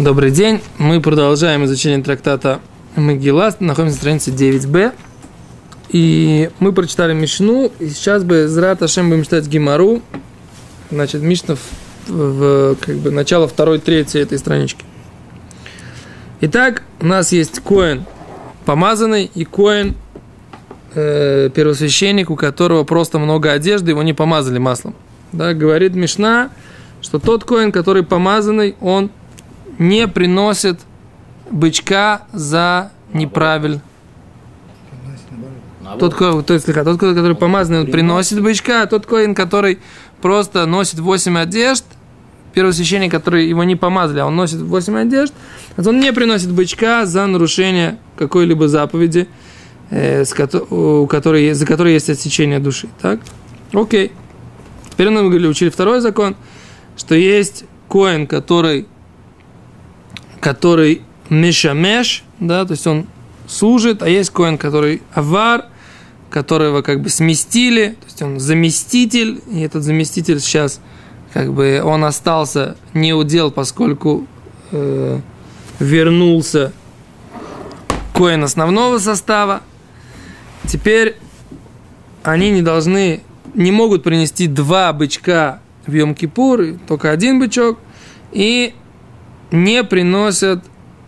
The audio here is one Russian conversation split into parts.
Добрый день. Мы продолжаем изучение трактата Магила. Находимся на странице 9b. И мы прочитали Мишну. И сейчас бы с Раташем будем читать Гимару. Значит, Мишна в, в как бы, начало второй трети этой странички. Итак, у нас есть коин помазанный и коин э, первосвященник, у которого просто много одежды, его не помазали маслом. Да, говорит Мишна, что тот коин, который помазанный, он не приносит бычка за неправильно. Тот, то есть, тот, который помазанный, он приносит бычка, а тот коин, который просто носит 8 одежд, первосвященник, который его не помазали, а он носит 8 одежд, он не приносит бычка за нарушение какой-либо заповеди, э, с, у которой, за которой есть отсечение души. Так? Окей. Теперь мы учили второй закон, что есть коин, который который мешамеш, да, то есть он служит, а есть коин, который авар, которого как бы сместили, то есть он заместитель, и этот заместитель сейчас как бы он остался не удел, поскольку э, вернулся коин основного состава. Теперь они не должны, не могут принести два бычка в Йом-Кипур, только один бычок, и не приносят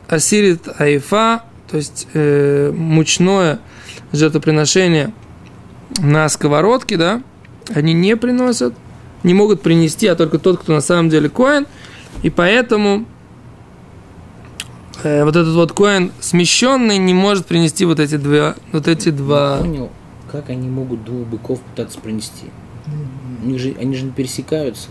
асирит айфа, то есть э, мучное жертвоприношение на сковородке, да, они не приносят, не могут принести, а только тот, кто на самом деле коин, и поэтому э, вот этот вот коин смещенный не может принести вот эти два, вот эти два. Я понял, как они могут двух быков пытаться принести? Они же, они же не пересекаются.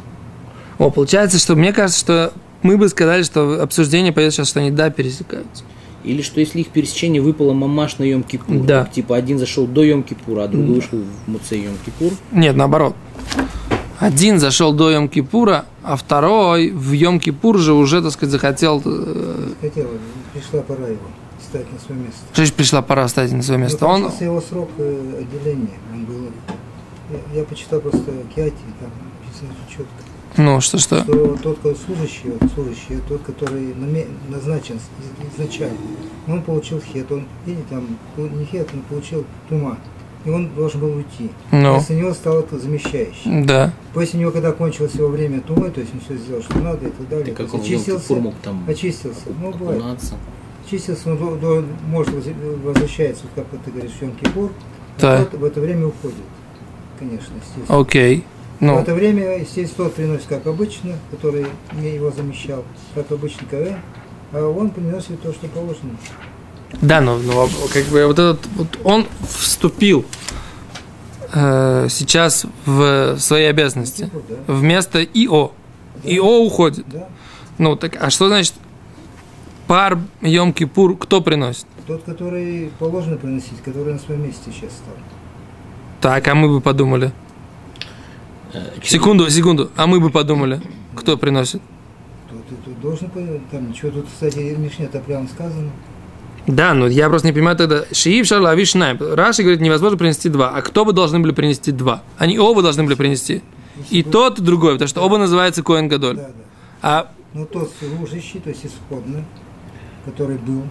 О, получается, что мне кажется, что мы бы сказали, что обсуждение пойдет сейчас, что они да, пересекаются. Или что если их пересечение выпало мамаш на Йом Кипур, да. типа один зашел до Йом Кипура, а другой вышел в Муце Йом Кипур? Нет, наоборот. Один зашел до Йом Кипура, а второй в Йом Кипур же уже, так сказать, захотел... Э, Хотел, пришла пора его ставить на свое место. Что же пришла пора ставить на свое ну, место? Ну, он... его срок э, отделения. Он был... Я, я почитал просто Киати, там четко. Ну, что, что? Что тот, кто служащий, служащий, тот, который назначен изначально, он получил хет, он, или там, не хет, он получил тума, и он должен был уйти. Ну. После него стал это замещающий. Да. После него, когда кончилось его время тумы, то есть он все сделал, что надо и так далее, как очистился, мог там очистился, ну, бывает. Очистился, он до, до, может возвращается, как ты говоришь, в Йом-Кипур, да. а тот в это время уходит, конечно, естественно. Окей. Okay. Ну. В это время, естественно, тот приносит как обычно, который его замещал, как обычный КВ, а он приносит то, что положено. Да, но, но как бы вот этот вот он вступил э, сейчас в свои обязанности типа, да. вместо ИО. Да. ИО уходит. Да. Ну так, а что значит пар Йом Кипур кто приносит? Тот, который положено приносить, который на своем месте сейчас стал. Так, а мы бы подумали. Э, секунду, секунду. А мы бы подумали, кто приносит? Ты, ты должен там ничего тут, кстати, Мишне это прямо сказано. Да, но я просто не понимаю тогда. Шиив шарлави шнайм. Раши говорит, невозможно принести два. А кто бы должны были принести два? Они оба должны были принести. И тот, и другой, потому что оба называются Коэн Гадоль. Да, да. А... Ну, тот служащий, то есть исходный, который был,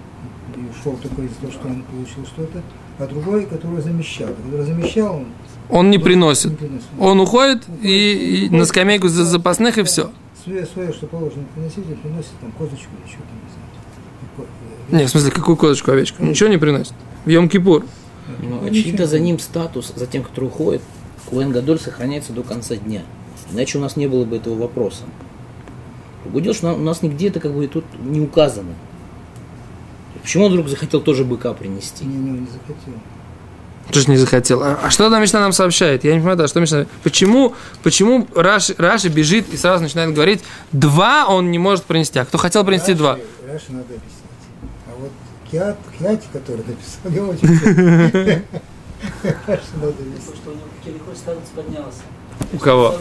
и ушел только из-за того, что он получил что-то, а другой, который замещал. Который замещал, он он не приносит. Он уходит и, и на скамейку за запасных и все. Свое, свое, что положено приносить, приносит там козочку или что-то, не знаю. Не, в смысле, какую козочку, овечку? Ничего не приносит. В Йом-Кипур. Ну, очевидно, за ним статус, за тем, который уходит, Куэн Гадоль сохраняется до конца дня. Иначе у нас не было бы этого вопроса. Дело, что у нас нигде это как бы тут не указано. Почему он вдруг захотел тоже быка принести? Не, не, не захотел. Тоже не захотел. А, а что там Мишна нам сообщает? Я не понимаю, да, что Мишна... Почему, почему Раши, Раши бежит и сразу начинает говорить, два он не может принести, а кто хотел принести Раши, два? Раши надо объяснить. А вот Киат, Киати, который написал, не очень Раши надо объяснить. Что у него Келихой статус поднялся. У кого?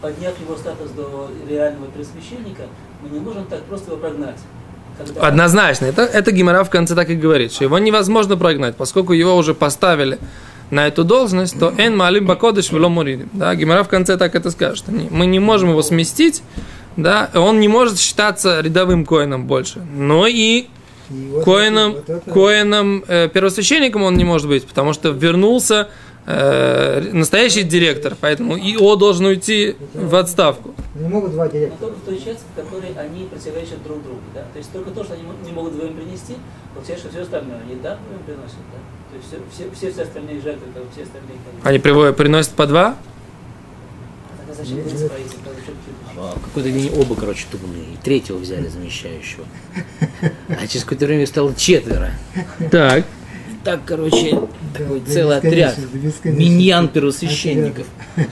Подняв его статус до реального пресвященника, мы не можем так просто его прогнать. Однозначно. Это, это Гимара в конце так и говорит, что его невозможно прогнать, поскольку его уже поставили на эту должность, то эн малим бакодыш вело муридим. Да, Гимара в конце так это скажет. Мы не можем его сместить, да, он не может считаться рядовым коином больше, но и коином, вот коином э, первосвященником он не может быть, потому что вернулся э, настоящий директор, поэтому ИО должен уйти в отставку. Не могут два Но директора. только в той части, в которой они противоречат друг другу. Да? То есть только то, что они не могут вдвоем принести, получается, что все остальное они да, вдвоем приносят. Да? То есть все, все, все, все остальные жертвы, как все остальные как Они приводят, приносят по два, А зачем А какой-то день оба, короче, тумные. И третьего взяли замещающего. А через какое-то время стало четверо. так, И так, короче, такой до целый отряд. бесконечности. Миньян первосвященников.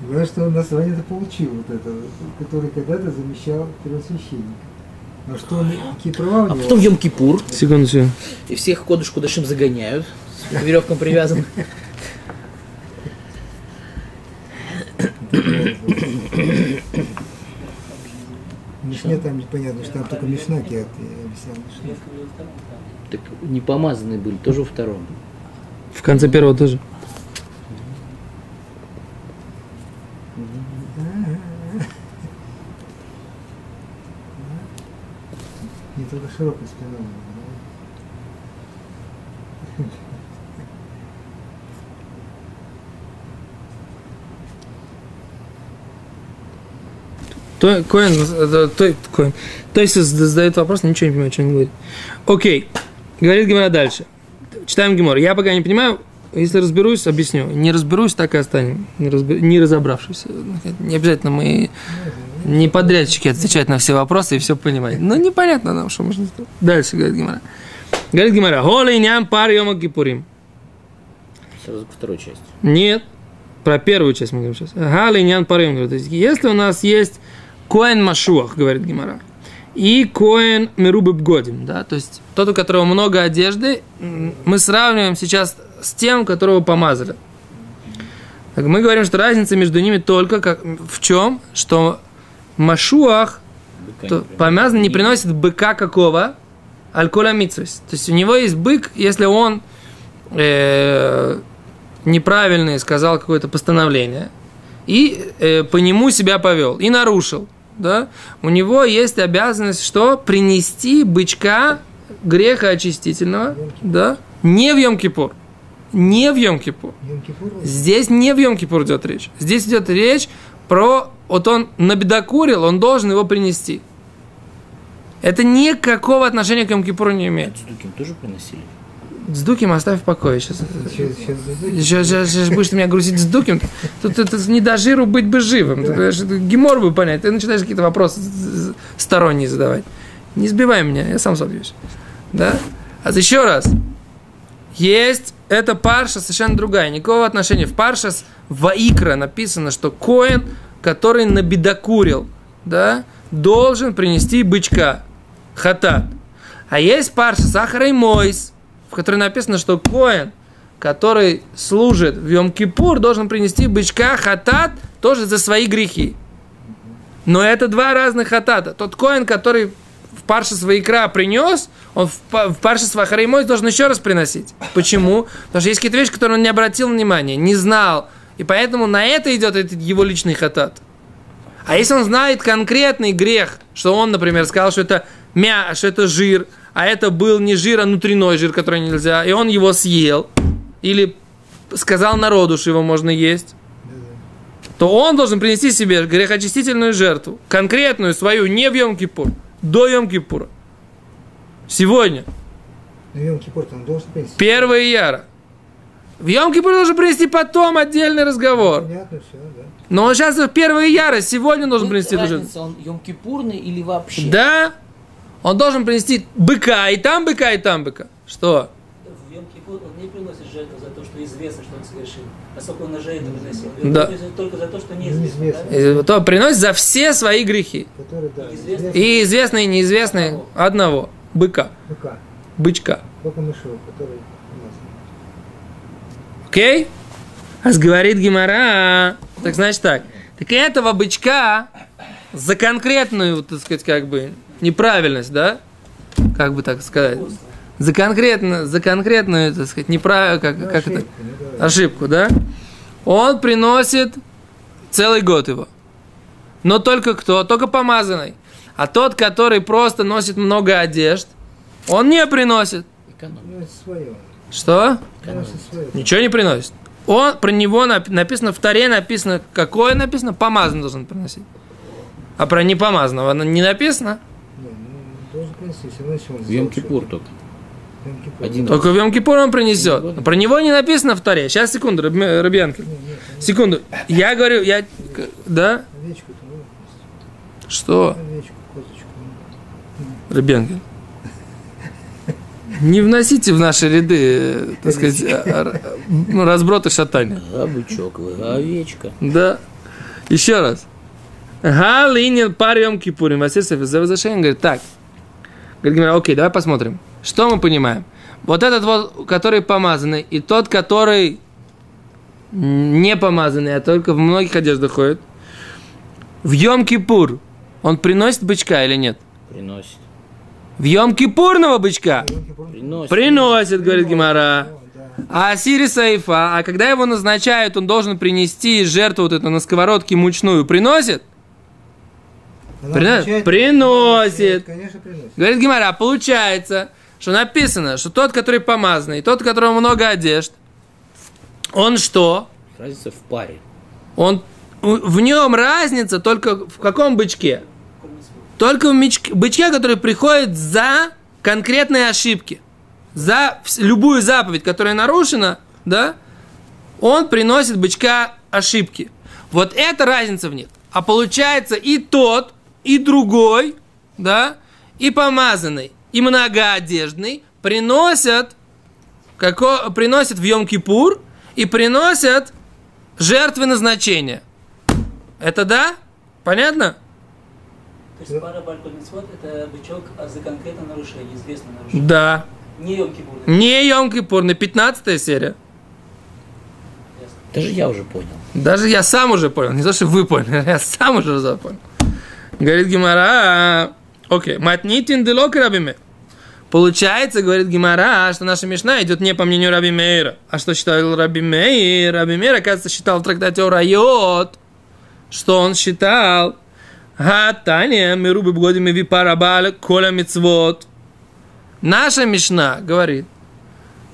Главное, что он название-то получил, вот это, который когда-то замещал первосвященника. Но что он, у А потом Йом-Кипур, секунду. и всех кодыш кудышим загоняют. С веревкам привязан. Мишне там непонятно, что там только Мишна объяснял втором, да. Так не помазанные были, тоже во втором. В конце первого тоже. Не только широкой спиной. То, Коэн, э, то, Коэн. То есть задает вопрос, ничего не понимаю, что он говорит. Окей. Говорит Гимара дальше. Читаем Гимор. Я пока не понимаю, если разберусь, объясню. Не разберусь, так и останем. Не, разбер- не разобравшись. Не обязательно мы не подрядчики отвечать на все вопросы и все понимать. Но непонятно нам, что можно сделать. Дальше, говорит Гимара. Говорит Гимара. И ням пар йома кипурим. Сразу ко второй части. Нет. Про первую часть мы говорим сейчас. Нян парим. То есть, если у нас есть коэн машуах, говорит Гимара, и коэн мерубы бгодим, да, то есть тот, у которого много одежды, мы сравниваем сейчас с тем, которого помазали. Так мы говорим, что разница между ними только как, в чем, что машуах, то не приносит. помазанный не приносит быка какого? Альколя митсвис. То есть у него есть бык, если он э, неправильно сказал какое-то постановление и э, по нему себя повел и нарушил, да, у него есть обязанность что? Принести бычка греха очистительного, да, не в Йом-Кипур. Не в Йом-Кипур. Здесь не в Йом-Кипур идет речь. Здесь идет речь про... Вот он набедокурил, он должен его принести. Это никакого отношения к Йом-Кипуру не имеет. Тоже приносили? С Дуким оставь в покое сейчас. сейчас, сейчас. Сейчас, сейчас, будешь ты меня грузить с Дуким. Тут это не до жиру быть бы живым. Ты, понимаешь, это гемор бы понять. Ты начинаешь какие-то вопросы сторонние задавать. Не сбивай меня, я сам собьюсь. Да? А еще раз. Есть эта парша совершенно другая. Никакого отношения. В парша с Ваикра написано, что Коин, который набедокурил, да, должен принести бычка. Хатат. А есть парша Сахара и Мойс, в которой написано, что Коин, который служит в Йом-Кипур, должен принести бычка хатат тоже за свои грехи. Но это два разных хатата. Тот коин, который в парше икра принес, он в, па- в парше свахареймой должен еще раз приносить. Почему? Потому что есть какие-то вещи, которые он не обратил внимания, не знал. И поэтому на это идет этот его личный хатат. А если он знает конкретный грех, что он, например, сказал, что это мя, что это жир, а это был не жир, а внутренний жир, который нельзя, и он его съел, или сказал народу, что его можно есть, то он должен принести себе грехочистительную жертву, конкретную свою, не в Йом-Кипур, до Йом-Кипура. Сегодня, Ну, Йом-Кипур он должен принести. 1 яра. В Йом-Кипур должен принести потом отдельный разговор. Понятно, все, да. Но он сейчас в 1 яра, сегодня должен принести эту жертву. Он йом-кипурный или вообще? Да, он должен принести быка, и там быка, и там быка. Что? В Йом он не приносит жертву за то, что известно, что он совершил. Поскольку он уже это приносил. Он Да. приносит только за то, что неизвестно. Неизвестно. да? То приносит за все свои грехи. Который, да. И известные, и неизвестные одного. Быка. Быка. Бычка. Только мышел, который. Окей? А говорит Гимара. Так значит так. Так этого бычка за конкретную, так сказать, как бы неправильность, да? Как бы так сказать. За конкретно, за конкретную, так сказать, неправильно, как, как это? ошибку, ну, да. ошибку, да? Он приносит целый год его. Но только кто? Только помазанный. А тот, который просто носит много одежд, он не приносит. Что? Свое. Ничего не приносит. Он, про него нап- написано, в Таре написано, какое написано? Помазанный должен приносить. А про непомазанного не написано. Ну, принести, все равно если он В сделал Йом-Кипур что-то. только. Один. Только в он принесет. Про него не написано в Таре. Сейчас, секунду. Не, нет, Секунду. Я говорю, я... Да? ну, Что? овечку, козочку. ну. Ребенки. Не вносите в наши ряды, э, так сказать, а- а- ну, разброты шатания. А бычок, вы, а овечка. Да. Еще раз. Галинин парьем кипурим. Васильсов из возвращения говорит, так. Говорит, Гимара, окей, давай посмотрим. Что мы понимаем? Вот этот вот, который помазанный, и тот, который не помазанный, а только в многих одеждах ходит, в Йом-Кипур он приносит бычка или нет? Приносит. В Йом-Кипурного бычка. Приносит. приносит, говорит Гимара. А Асири Саифа, а когда его назначают, он должен принести жертву вот эту на сковородке мучную, приносит? Она Приносит? Приносит. Конечно, приносит. Говорит Гимара, получается, что написано, что тот, который помазанный, тот, у которого много одежд, он что? Разница в паре. Он, в нем разница только в каком бычке? Только в меч- бычке, который приходит за конкретные ошибки. За любую заповедь, которая нарушена, да, он приносит бычка ошибки. Вот это разница в них. А получается и тот, и другой, да, и помазанный, и многоодеждный приносят, како, приносят в Йом-Кипур и приносят жертвы назначения. Это да? Понятно? То есть пара Балькульмитсвот это бычок а за конкретное нарушение, известное нарушение. Да. Не Йом Кипур. Не Йом-Кипур, на 15 серия. Даже я уже понял. Даже я сам уже понял. Не то, что вы поняли, я сам уже понял. Говорит Гимара, окей, матнитин делок рабиме. Получается, говорит Гимара, что наша Мишна идет не по мнению Раби Мейра. А что считал Раби Мейр? Раби Мейр, оказывается, считал в трактате Орайот, что он считал Гатания мирубы бгодими випарабаля коля мицвод. Наша Мишна говорит,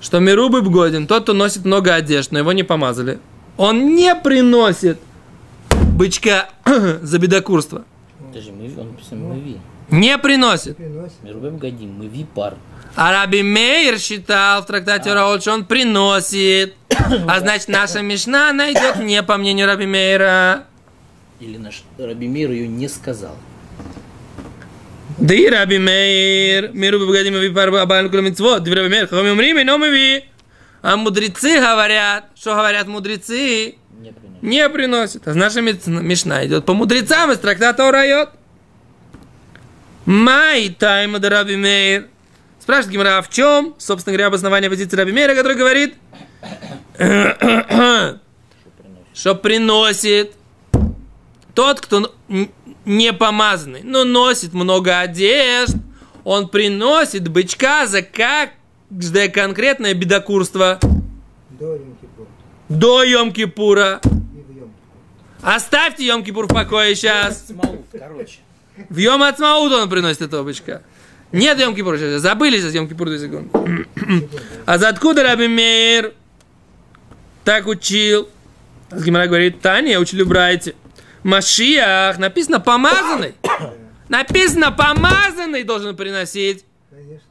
что Мирубы Бгодин, тот, кто носит много одежд, но его не помазали, он не приносит бычка за бедокурство. Даже мы, он написано мы ви. Не приносит. Приносит. Мы рубим годим, мы ви пар. А Раби Мейер считал в трактате Раот, что он приносит. А значит, наша Мишна найдет не по мнению Раби Мейера. Или наш Раби Мир ее не сказал. Да и Раби Мейер, миру бы богатим ви пар абаль кулам мицвот, Раби Мейер, хахам умрим, и но мы ви. А мудрецы говорят, что говорят мудрецы, Не приносит. не приносит. А наша Мишна идет по мудрецам из трактата Урайот. Май тайма да Раби Мейр. Спрашивает Гимара, а в чем, собственно говоря, обоснование позиции Раби Мейра, который говорит, что приносит тот, кто не помазанный, но носит много одежд, он приносит бычка за каждое конкретное бедокурство До Йом-Кипур. До Йом-Кипура. Оставьте Йом-Кипур в покое сейчас. В Йом Ацмаут он приносит этого бычка. Нет Йом-Кипура сейчас. Забыли сейчас Йом-Кипур секунды. А за откуда Раби Мейр так учил? Гимара говорит, Таня, я учил в Брайте. Машиах, написано помазанный. Написано помазанный должен приносить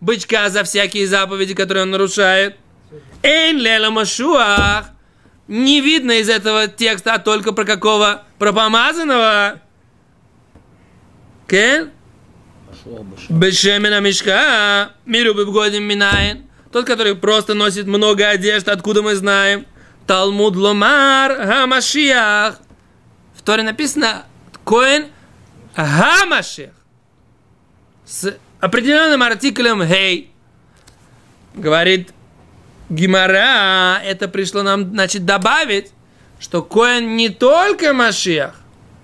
бычка за всякие заповеди, которые он нарушает. Эйн лела машуах. Не видно из этого текста, а только про какого? Про помазанного. Кен? Бешемена мешка. Миру бгодим минаин. Тот, который просто носит много одежд, откуда мы знаем. Талмуд ломар гамашиах. В Торе написано Коэн гамашиах. С определенным артиклем гей. Говорит Гимара, это пришло нам, значит, добавить, что Коэн не только Машиах,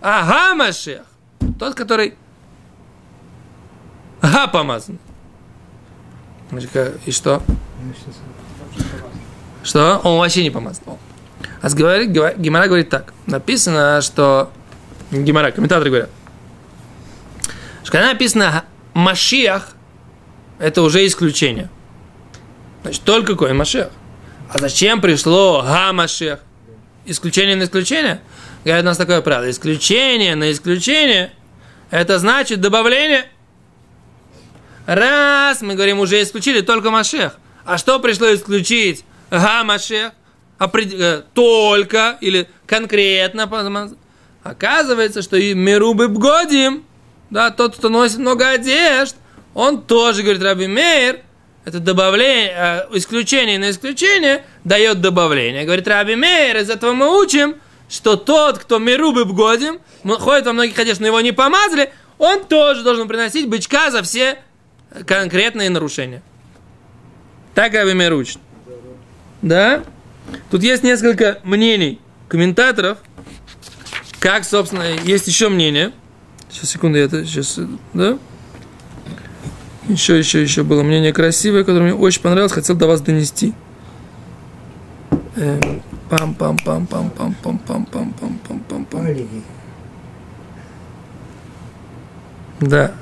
а Гамашиах. Тот, который Ага, помазан. И что? Что? Он вообще не помазан. А говорит, Гимара говорит так. Написано, что... Гимара, комментаторы говорят. Что когда написано Машиах, это уже исключение. Значит, только Коин Машиах. А зачем пришло Га Машиах? Исключение на исключение? Говорят, у нас такое правило. Исключение на исключение, это значит добавление. Раз, мы говорим, уже исключили только Машех. А что пришло исключить? Га Машех. Опред... Только или конкретно. Оказывается, что и Мирубы Бгодим, да, тот, кто носит много одежд, он тоже, говорит Раби Мейер, это добавление, э, исключение на исключение дает добавление. Говорит Раби Мейер, из этого мы учим, что тот, кто мирубы бгодим, ходит во многих одеждах, но его не помазали, он тоже должен приносить бычка за все конкретные нарушения. Так Раби Мейер учит. Да? Тут есть несколько мнений комментаторов, как, собственно, есть еще мнение. Сейчас, секунду, я это сейчас, да? Еще, еще, еще было мнение красивое, которое мне очень понравилось, хотел до вас донести. Пам пам пам пам пам пам пам пам пам пам пам пам. Да.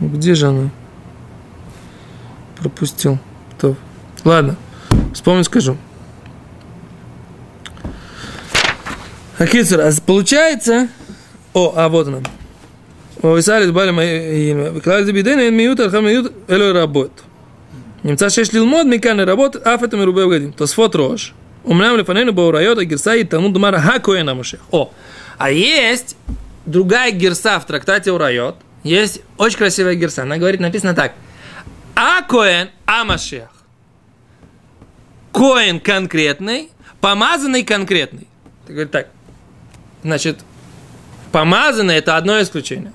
Где же она? Пропустил. То. Ладно. Вспомню, скажу. Акицер, а получается... О, а вот она. Висалит бали мои Клази бидейн, миют, архам миют, элой работ. Немца шеш лилмод, миканы работ, аф это мирубе вгадим. То сфот рож. Умням лифанейну баурайот, а герса и таму думара хакуэна мушех. О, а есть другая герса в трактате райот. Есть очень красивая герса. Она говорит, написано так. А коэн, а. Коэн конкретный, помазанный конкретный. Ты говорит так. Значит, помазанный это одно исключение.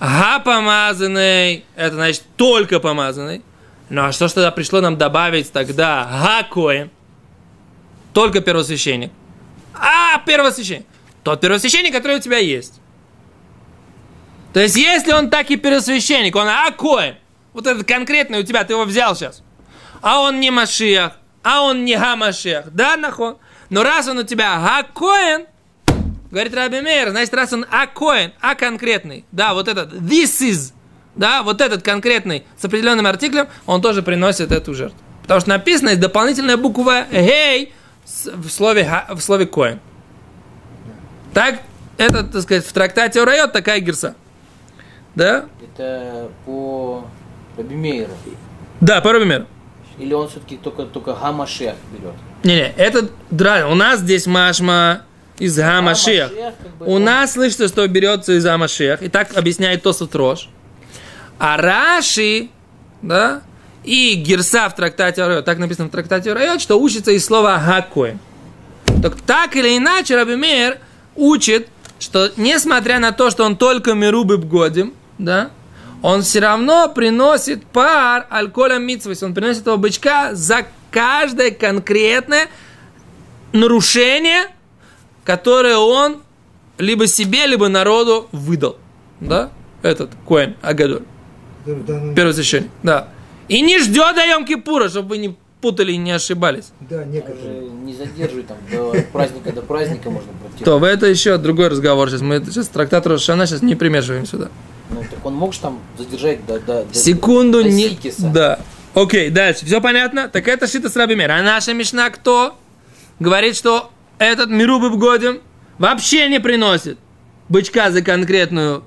Га помазанный, это значит только помазанный. Ну а что ж тогда пришло нам добавить тогда га коин? Только первосвященник. А, первосвященник. Тот первосвященник, который у тебя есть. То есть, если он так и первосвященник, он а коин, вот этот конкретный у тебя, ты его взял сейчас, а он не Машиах, а он не Гамашиах, да, нахон? Но раз он у тебя Гакоин, Говорит Раби Мейер, значит, раз он а коин, а конкретный, да, вот этот, this is, да, вот этот конкретный с определенным артиклем, он тоже приносит эту жертву. Потому что написано есть дополнительная буква «гей» в слове, в слове «коин». Так, это, так сказать, в трактате Урайот такая герса. Да? Это по Раби Мейеру. Да, по Раби Мейеру. Или он все-таки только, только Гамашех берет? Не-не, это, да, у нас здесь Машма из Гамашех. У нас слышится, что берется из Гамашех. И так объясняет Тосот Рош. А Раши, да, и Герса в трактате Райот, так написано в трактате Райот, что учится из слова Хакой. Так, так или иначе, Раби Мейер учит, что несмотря на то, что он только Мирубы годим, да, он все равно приносит пар альколя митсвис, он приносит этого бычка за каждое конкретное нарушение которое он либо себе, либо народу выдал. Да? Этот Коэн Агадоль. Первосвященник. Да. И не ждет до Йом-Кипура, чтобы вы не путали и не ошибались. Да, некоторые. Не задерживай там до праздника, до праздника можно пройти. То, это еще другой разговор. Сейчас мы сейчас трактат Рошана сейчас не примешиваем сюда. Ну, так он мог же там задержать до, до, до Секунду до не... Сикиса. Да. Окей, дальше. Все понятно? Так это Шита с Рабимер. А наша Мишна кто? Говорит, что этот Мирубы годим вообще не приносит бычка за конкретную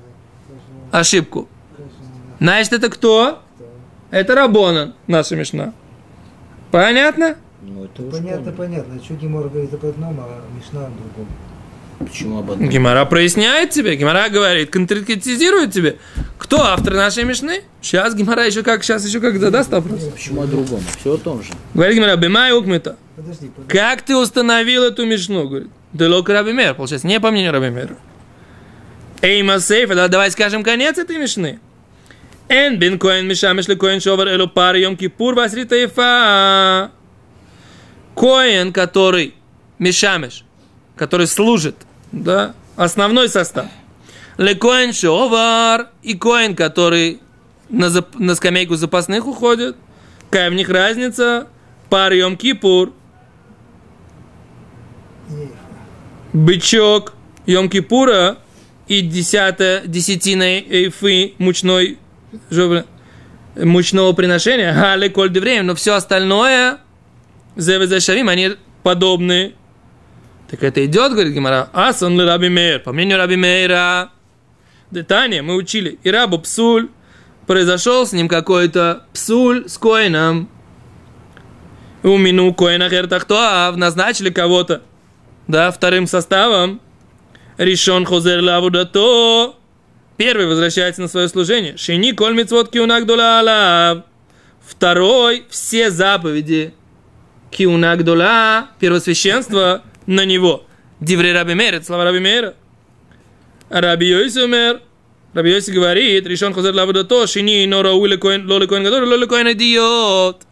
ошибку. Значит, это кто? Это Рабона, наша Мишна. Понятно? Ну, это уж Понятно, понятно. Чуть Гемор говорит об одном, а Мишна о другом. Почему об одном? Гимара проясняет тебе, Гимара говорит, конкретизирует тебе, кто автор нашей Мишны. Сейчас Гимара еще как, сейчас еще как задаст вопрос. Почему о другом? Все о том же. Говорит Гимара, бемай укмета. Подожди. Как ты установил эту Мишну? Говорит, Делок Рабимер, получается, не по мнению Рабимера. Эй, Масейф, да, давай скажем конец этой Мишны. Эн бин коэн мишамеш ли коэн шовар элу пар йом кипур васрита ифа. Коэн, который мишамеш, который служит, да, основной состав. Ле коэн шовар и коэн, который на, зап- на скамейку запасных уходят. Какая в них разница? Пар Йом Кипур, бычок Йом Кипура и десятая десятина эйфы мучной мучного приношения. Гале коль время, но все остальное Зеве Шавим, они подобны. Так это идет, говорит Гимара, Асан ли Раби Мейр. По мнению Раби Мейра, Детание мы учили. И рабу псуль, произошел с ним какой-то псуль с коином. У мину коина хертахтоав назначили кого-то, да, вторым составом. Решен хозер лавудато. Первый возвращается на свое служение. Шини коль митцвот киунак алав. Второй все заповеди киунак дола, первосвященство на него. Дивре Раби Мейр, это слова Раби Мейра. Раби Йоси умер. Раби Йоси говорит, решен хозер лавудато, шини но раули коин, лоли коин гадор, лоли коин идиот.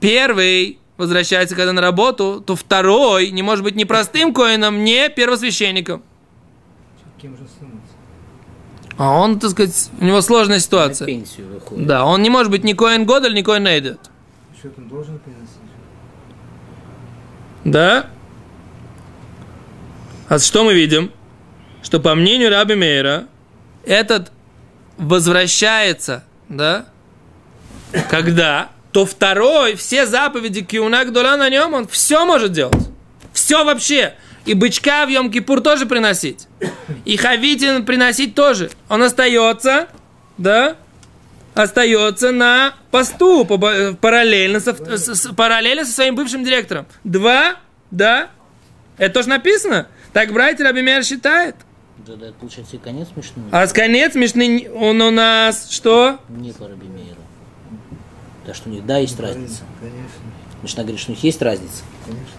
Первый возвращается когда на работу, то второй не может быть ни простым коином, ни первосвященником. Кем же? А он, так сказать, у него сложная На ситуация. пенсию выходит. Да, он не может быть ни коин Годель, ни коин Эйдет. Что он должен приносить? Да? А что мы видим? Что по мнению Раби Мейра, этот возвращается, да? Когда? То второй, все заповеди Киунак Дула на нем, он все может делать. Все вообще. И бычка в Йом-Кипур тоже приносить. И Хавитин приносить тоже. Он остается, да? Остается на посту по- по- параллельно со, с- параллельно со своим бывшим директором. Два, да? Это тоже написано. Так братья Раби Мейер считает. Да, да, это получается и конец смешной. А с конец смешный он у нас что? Не по да что нет, да, есть да, разница. Конечно. Мишна говорит, что у них есть разница. Конечно.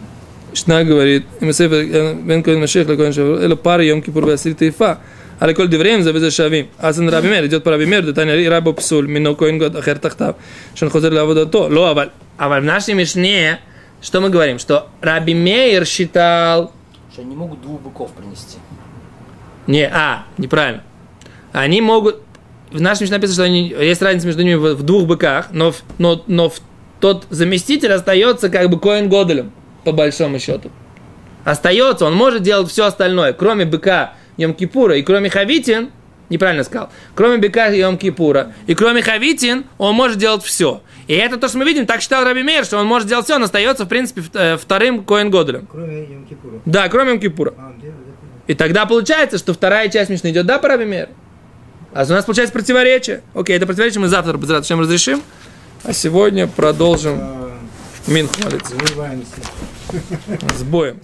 Мишна говорит, э, бен коин машех, коин шавр, эло пара йом кипур васир тейфа. Але коль девреем завезе шавим. Азен рабимер, идет по рабимер, да таня рабо псул, мино коин год ахер тахтав. Шон хозер лавода то. Ло, аваль. Аваль в нашей Мишне, что мы говорим? Что Раби Мейер считал... Что они могут двух быков принести. Не, а, неправильно. Они могут... В нашем Мишне написано, что они, есть разница между ними в, в двух быках, но, в- но, но в, тот заместитель остается как бы Коин Годелем, по большому счету. Остается, он может делать все остальное, кроме быка Йом Кипура и кроме Хавитин, неправильно сказал, кроме быка Йом Кипура и кроме Хавитин, он может делать все. И это то, что мы видим, так считал Раби Мейер, что он может делать все, он остается, в принципе, э, вторым Коин Годелем. Кроме Йом Кипура. Да, кроме Йом Кипура. А? И тогда получается, что вторая часть Мишны идет, да, по Раби Мейер? А у нас получается противоречие. Окей, это противоречие мы завтра без чем разрешим. А сегодня продолжим Минху молиться. С боем.